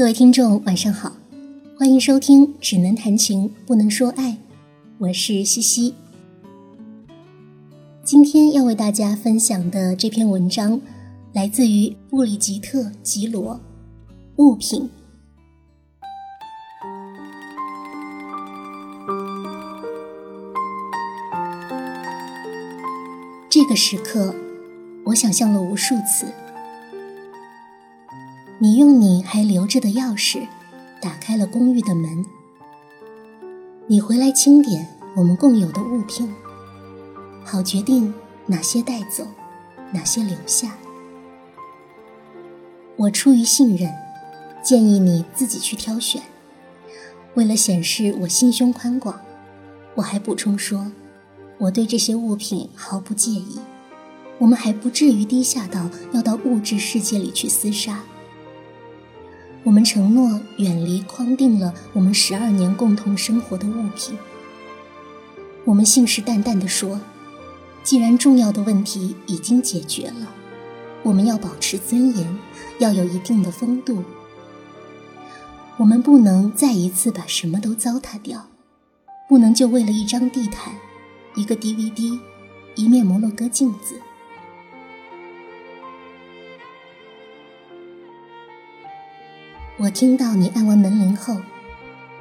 各位听众，晚上好，欢迎收听《只能谈情不能说爱》，我是西西。今天要为大家分享的这篇文章，来自于布里吉特·吉罗，物品。这个时刻，我想象了无数次。你用你还留着的钥匙，打开了公寓的门。你回来清点我们共有的物品，好决定哪些带走，哪些留下。我出于信任，建议你自己去挑选。为了显示我心胸宽广，我还补充说，我对这些物品毫不介意。我们还不至于低下到要到物质世界里去厮杀。我们承诺远离框定了我们十二年共同生活的物品。我们信誓旦旦地说，既然重要的问题已经解决了，我们要保持尊严，要有一定的风度。我们不能再一次把什么都糟蹋掉，不能就为了一张地毯、一个 DVD、一面摩洛哥镜子。我听到你按完门铃后，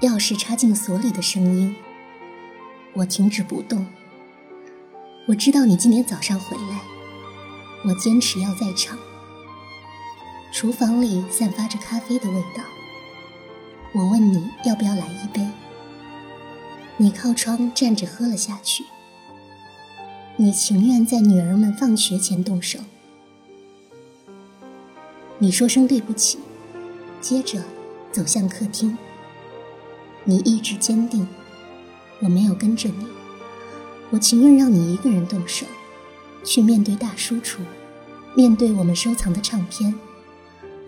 钥匙插进锁里的声音。我停止不动。我知道你今天早上回来，我坚持要在场。厨房里散发着咖啡的味道。我问你要不要来一杯，你靠窗站着喝了下去。你情愿在女儿们放学前动手。你说声对不起。接着走向客厅。你意志坚定，我没有跟着你。我情愿让你一个人动手，去面对大输出，面对我们收藏的唱片。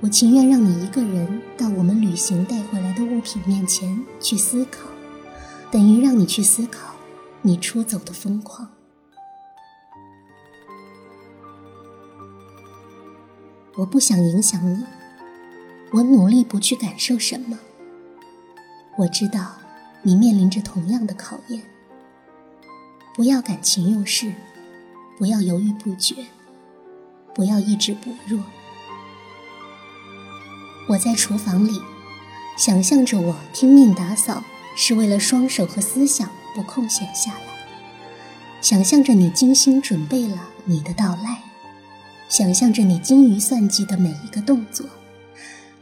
我情愿让你一个人到我们旅行带回来的物品面前去思考，等于让你去思考你出走的疯狂。我不想影响你。我努力不去感受什么。我知道，你面临着同样的考验。不要感情用事，不要犹豫不决，不要意志薄弱。我在厨房里，想象着我拼命打扫，是为了双手和思想不空闲下来。想象着你精心准备了你的到来，想象着你精于算计的每一个动作。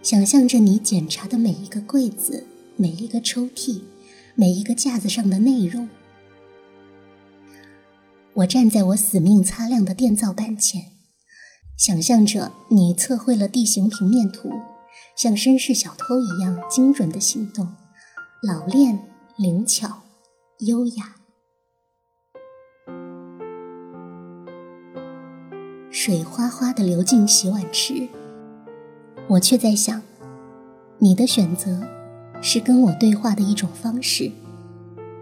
想象着你检查的每一个柜子、每一个抽屉、每一个架子上的内容。我站在我死命擦亮的电灶板前，想象着你测绘了地形平面图，像绅士小偷一样精准的行动，老练、灵巧、优雅。水哗哗的流进洗碗池。我却在想，你的选择是跟我对话的一种方式，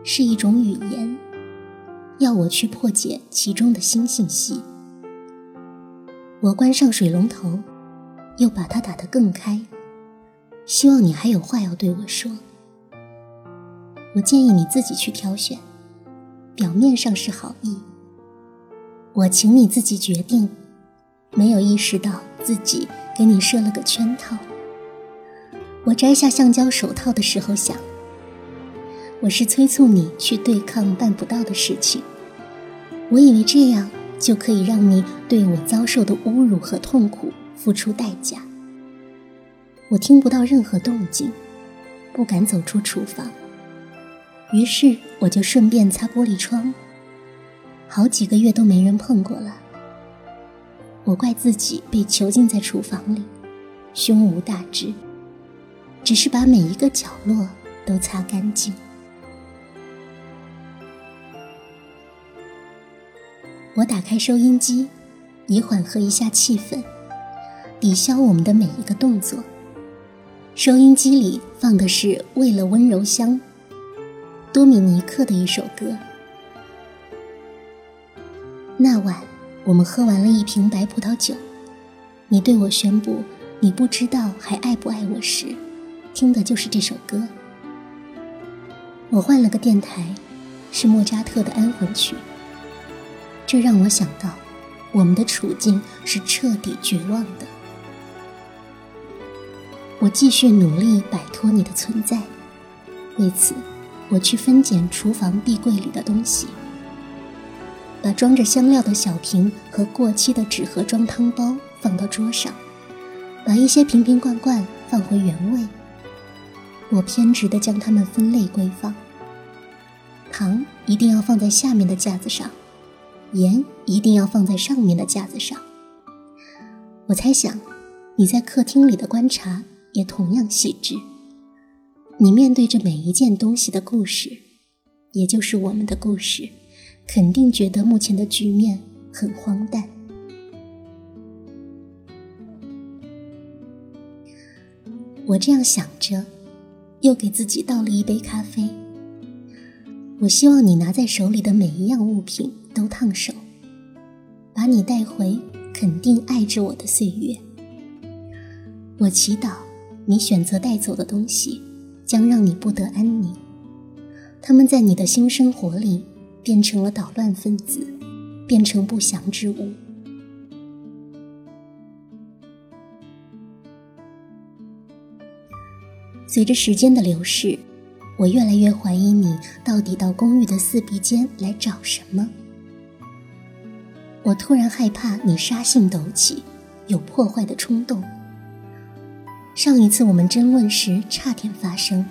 是一种语言，要我去破解其中的新信息。我关上水龙头，又把它打得更开，希望你还有话要对我说。我建议你自己去挑选，表面上是好意，我请你自己决定，没有意识到自己。给你设了个圈套。我摘下橡胶手套的时候想，我是催促你去对抗办不到的事情。我以为这样就可以让你对我遭受的侮辱和痛苦付出代价。我听不到任何动静，不敢走出厨房。于是我就顺便擦玻璃窗。好几个月都没人碰过了。我怪自己被囚禁在厨房里，胸无大志，只是把每一个角落都擦干净。我打开收音机，以缓和一下气氛，抵消我们的每一个动作。收音机里放的是《为了温柔乡》，多米尼克的一首歌。那晚。我们喝完了一瓶白葡萄酒，你对我宣布，你不知道还爱不爱我时，听的就是这首歌。我换了个电台，是莫扎特的安魂曲。这让我想到，我们的处境是彻底绝望的。我继续努力摆脱你的存在，为此，我去分拣厨房壁柜里的东西，把装着香料的小瓶和过期的纸盒装汤包放到桌上，把一些瓶瓶罐罐放回原位。我偏执地将它们分类归放，糖一定要放在下面的架子上。盐一定要放在上面的架子上。我猜想，你在客厅里的观察也同样细致。你面对着每一件东西的故事，也就是我们的故事，肯定觉得目前的局面很荒诞。我这样想着，又给自己倒了一杯咖啡。我希望你拿在手里的每一样物品。都烫手，把你带回肯定爱着我的岁月。我祈祷你选择带走的东西，将让你不得安宁。他们在你的新生活里变成了捣乱分子，变成不祥之物。随着时间的流逝，我越来越怀疑你到底到公寓的四壁间来找什么。我突然害怕你杀性陡起，有破坏的冲动。上一次我们争论时差点发生，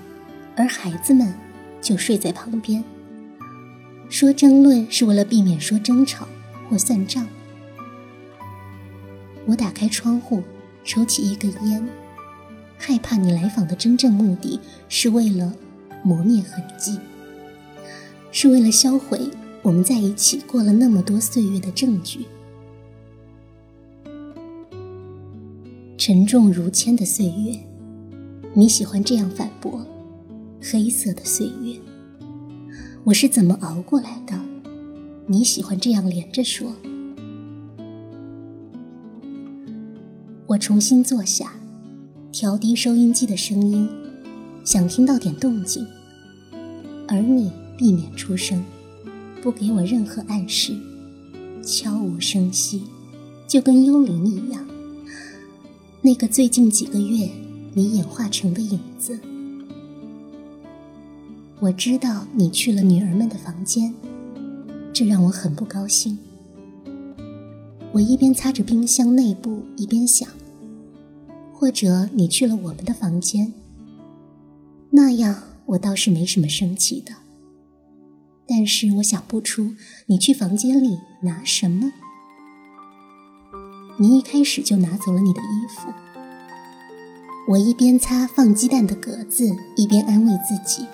而孩子们就睡在旁边。说争论是为了避免说争吵或算账。我打开窗户，抽起一根烟，害怕你来访的真正目的是为了磨灭痕迹，是为了销毁。我们在一起过了那么多岁月的证据，沉重如铅的岁月，你喜欢这样反驳？黑色的岁月，我是怎么熬过来的？你喜欢这样连着说。我重新坐下，调低收音机的声音，想听到点动静，而你避免出声。不给我任何暗示，悄无声息，就跟幽灵一样。那个最近几个月你演化成的影子。我知道你去了女儿们的房间，这让我很不高兴。我一边擦着冰箱内部，一边想，或者你去了我们的房间，那样我倒是没什么生气的。但是我想不出你去房间里拿什么。你一开始就拿走了你的衣服。我一边擦放鸡蛋的格子，一边安慰自己：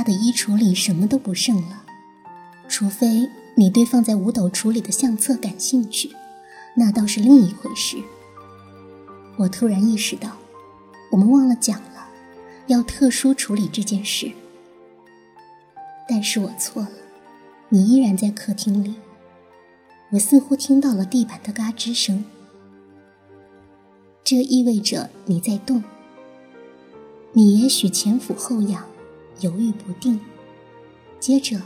他的衣橱里什么都不剩了，除非你对放在五斗橱里的相册感兴趣，那倒是另一回事。我突然意识到，我们忘了讲了，要特殊处理这件事。但是我错了，你依然在客厅里。我似乎听到了地板的嘎吱声，这意味着你在动。你也许前俯后仰，犹豫不定。接着，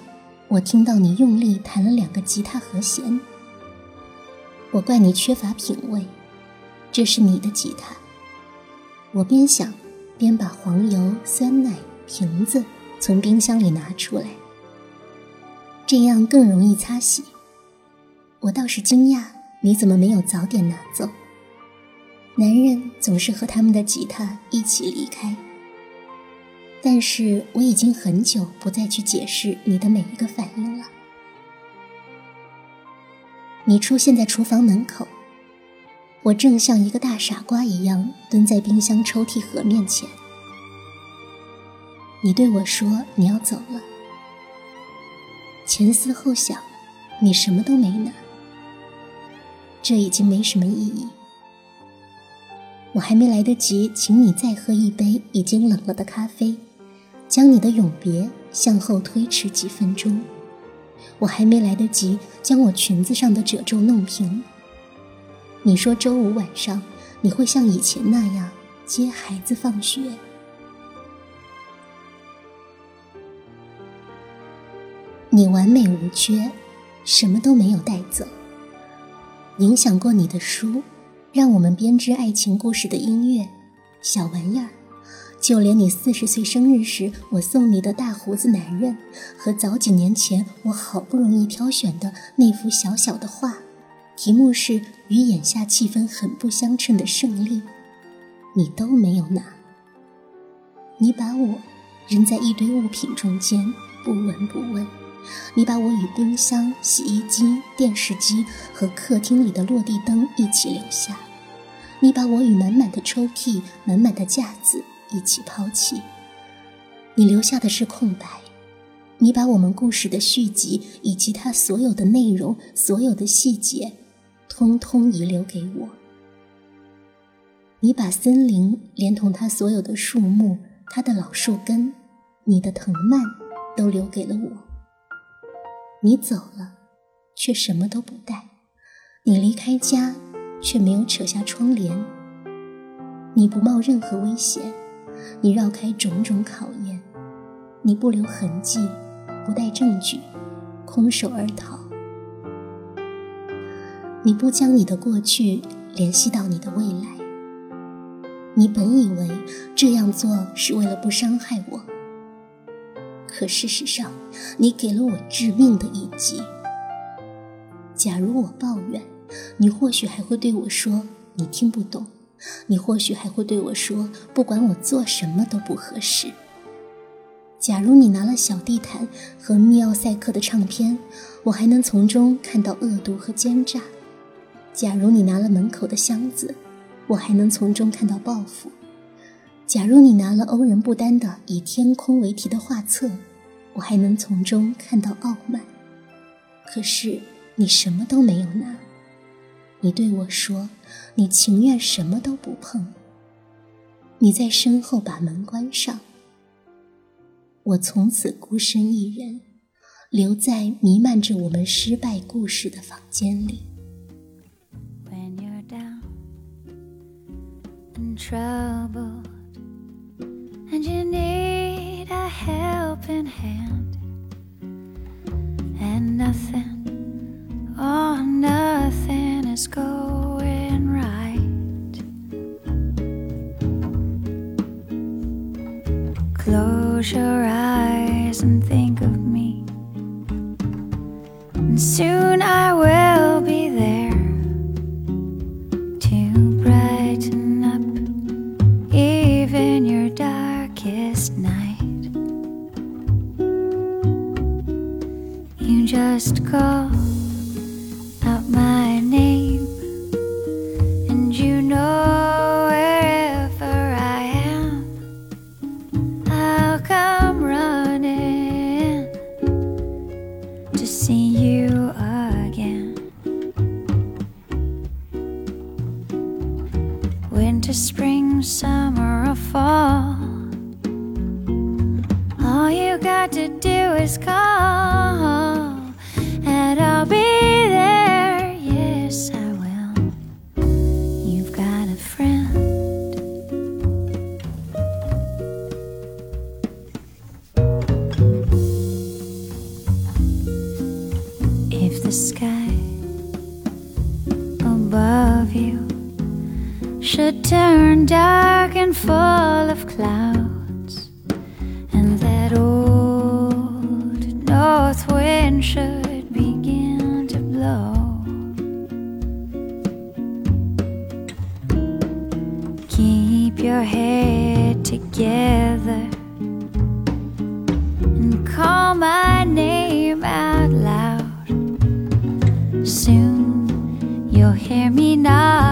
我听到你用力弹了两个吉他和弦。我怪你缺乏品味，这是你的吉他。我边想边把黄油、酸奶、瓶子。从冰箱里拿出来，这样更容易擦洗。我倒是惊讶，你怎么没有早点拿走？男人总是和他们的吉他一起离开。但是我已经很久不再去解释你的每一个反应了。你出现在厨房门口，我正像一个大傻瓜一样蹲在冰箱抽屉盒面前。你对我说你要走了，前思后想，你什么都没拿，这已经没什么意义。我还没来得及请你再喝一杯已经冷了的咖啡，将你的永别向后推迟几分钟，我还没来得及将我裙子上的褶皱弄平。你说周五晚上你会像以前那样接孩子放学。你完美无缺，什么都没有带走。影响过你的书，让我们编织爱情故事的音乐，小玩意儿。就连你四十岁生日时我送你的大胡子男人，和早几年前我好不容易挑选的那幅小小的画，题目是与眼下气氛很不相称的胜利，你都没有拿。你把我扔在一堆物品中间，不闻不问。你把我与冰箱、洗衣机、电视机和客厅里的落地灯一起留下。你把我与满满的抽屉、满满的架子。一起抛弃，你留下的是空白。你把我们故事的续集以及它所有的内容、所有的细节，通通遗留给我。你把森林连同它所有的树木、它的老树根、你的藤蔓，都留给了我。你走了，却什么都不带。你离开家，却没有扯下窗帘。你不冒任何危险。你绕开种种考验，你不留痕迹，不带证据，空手而逃。你不将你的过去联系到你的未来。你本以为这样做是为了不伤害我，可事实上，你给了我致命的一击。假如我抱怨，你或许还会对我说：“你听不懂。”你或许还会对我说：“不管我做什么都不合适。”假如你拿了小地毯和密奥赛克的唱片，我还能从中看到恶毒和奸诈；假如你拿了门口的箱子，我还能从中看到报复；假如你拿了欧仁不丹的以天空为题的画册，我还能从中看到傲慢。可是你什么都没有拿。你对我说：“你情愿什么都不碰。”你在身后把门关上。我从此孤身一人，留在弥漫着我们失败故事的房间里。is darkest night. You just call. All you got to do is call, and I'll be should begin to blow. Keep your head together and call my name out loud. Soon you'll hear me knocking.